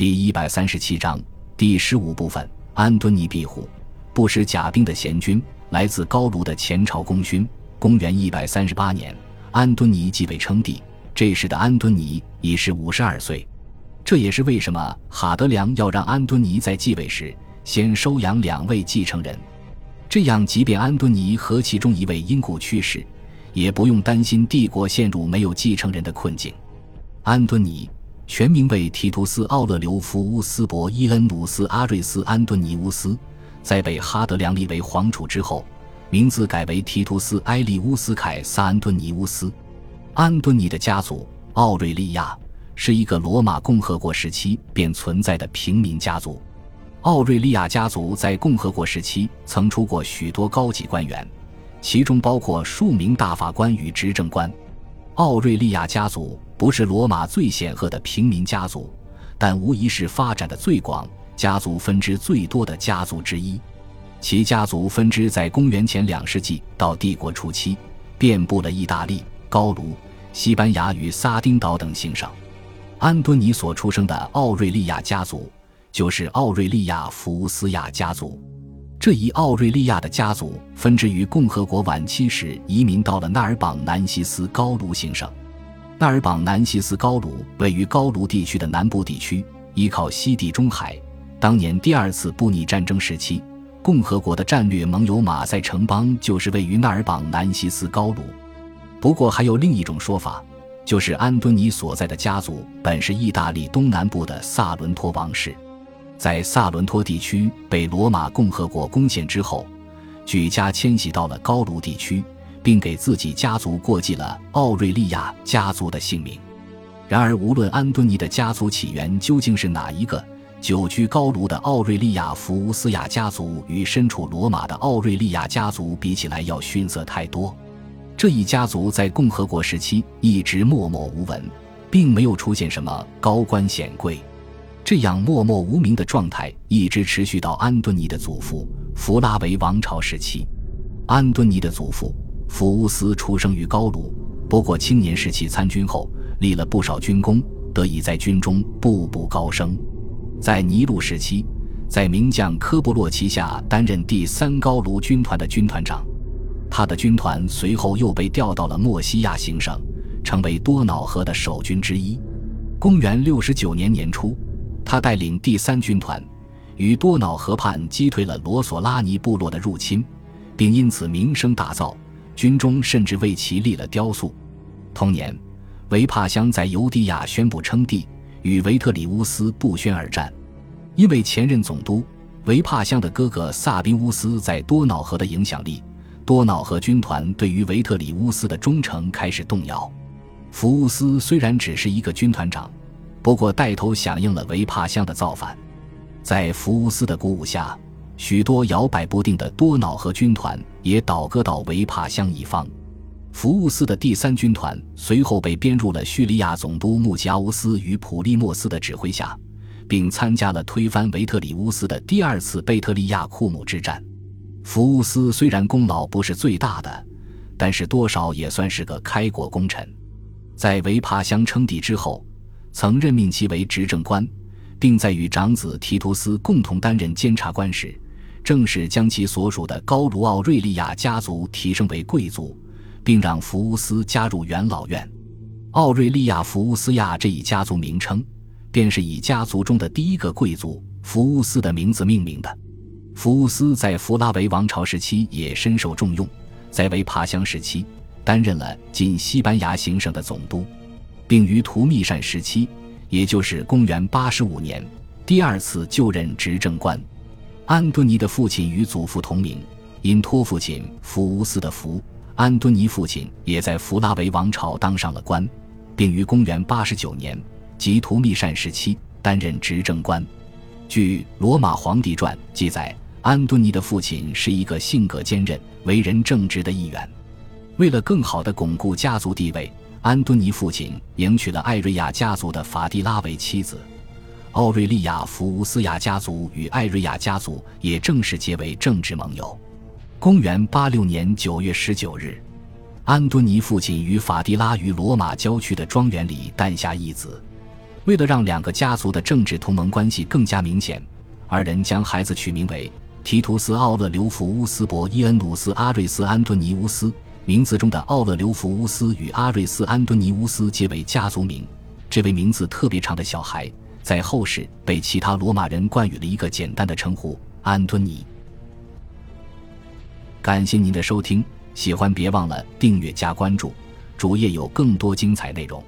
第一百三十七章第十五部分：安敦尼庇护不识甲兵的贤君，来自高卢的前朝功勋。公元一百三十八年，安敦尼继位称帝。这时的安敦尼已是五十二岁。这也是为什么哈德良要让安敦尼在继位时先收养两位继承人，这样即便安敦尼和其中一位因故去世，也不用担心帝国陷入没有继承人的困境。安敦尼全名为提图斯·奥勒留夫乌斯·伯伊恩努斯·阿瑞斯·安敦尼乌斯，在被哈德良立为皇储之后，名字改为提图斯·埃利乌斯·凯撒·安敦尼乌斯。安敦尼的家族奥瑞利亚。是一个罗马共和国时期便存在的平民家族。奥瑞利亚家族在共和国时期曾出过许多高级官员，其中包括数名大法官与执政官。奥瑞利亚家族不是罗马最显赫的平民家族，但无疑是发展的最广、家族分支最多的家族之一。其家族分支在公元前两世纪到帝国初期，遍布了意大利、高卢、西班牙与撒丁岛等行省。安敦尼所出生的奥瑞利亚家族，就是奥瑞利亚福斯亚家族。这一奥瑞利亚的家族分支于共和国晚期时移民到了纳尔榜南西斯高卢行省。纳尔榜南西斯高卢位于高卢地区的南部地区，依靠西地中海。当年第二次布匿战争时期，共和国的战略盟友马赛城邦就是位于纳尔榜南西斯高卢。不过，还有另一种说法。就是安敦尼所在的家族本是意大利东南部的萨伦托王室，在萨伦托地区被罗马共和国攻陷之后，举家迁徙到了高卢地区，并给自己家族过继了奥瑞利亚家族的姓名。然而，无论安敦尼的家族起源究竟是哪一个，久居高卢的奥瑞利亚福乌斯亚家族与身处罗马的奥瑞利亚家族比起来，要逊色太多。这一家族在共和国时期一直默默无闻，并没有出现什么高官显贵，这样默默无名的状态一直持续到安敦尼的祖父弗拉维王朝时期。安敦尼的祖父福乌斯出生于高卢，不过青年时期参军后立了不少军功，得以在军中步步高升。在尼禄时期，在名将科布洛旗下担任第三高卢军团的军团长。他的军团随后又被调到了莫西亚行省，成为多瑙河的守军之一。公元六十九年年初，他带领第三军团，于多瑙河畔击退了罗索拉尼部落的入侵，并因此名声大噪，军中甚至为其立了雕塑。同年，维帕乡在尤迪亚宣布称帝，与维特里乌斯不宣而战。因为前任总督维帕乡的哥哥萨宾乌斯在多瑙河的影响力。多瑙河军团对于维特里乌斯的忠诚开始动摇。福乌斯虽然只是一个军团长，不过带头响应了维帕乡的造反。在福乌斯的鼓舞下，许多摇摆不定的多瑙河军团也倒戈到维帕乡一方。福乌斯的第三军团随后被编入了叙利亚总督穆加乌斯与普利莫斯的指挥下，并参加了推翻维特里乌斯的第二次贝特利亚库姆之战。福乌斯虽然功劳不是最大的，但是多少也算是个开国功臣。在维帕乡称帝之后，曾任命其为执政官，并在与长子提图斯共同担任监察官时，正式将其所属的高卢奥瑞利亚家族提升为贵族，并让福乌斯加入元老院。奥瑞利亚福乌斯亚这一家族名称，便是以家族中的第一个贵族福乌斯的名字命名的。福乌斯在弗拉维王朝时期也深受重用，在维帕乡时期担任了近西班牙行省的总督，并于图密善时期，也就是公元八十五年，第二次就任执政官。安敦尼的父亲与祖父同名，因托父亲福乌斯的福，安敦尼父亲也在弗拉维王朝当上了官，并于公元八十九年即图密善时期担任执政官。据《罗马皇帝传》记载。安敦尼的父亲是一个性格坚韧、为人正直的议员。为了更好地巩固家族地位，安敦尼父亲迎娶了艾瑞亚家族的法蒂拉为妻子。奥瑞利亚福乌斯亚家族与艾瑞亚家族也正式结为政治盟友。公元八六年九月十九日，安敦尼父亲与法蒂拉于罗马郊区的庄园里诞下一子。为了让两个家族的政治同盟关系更加明显，二人将孩子取名为提图斯·奥勒留弗乌斯·伯伊恩努斯·阿瑞斯·安敦尼乌斯。名字中的奥勒留弗乌斯与阿瑞斯·安敦尼乌斯皆为家族名。这位名字特别长的小孩，在后世被其他罗马人冠予了一个简单的称呼——安敦尼。感谢您的收听，喜欢别忘了订阅加关注，主页有更多精彩内容。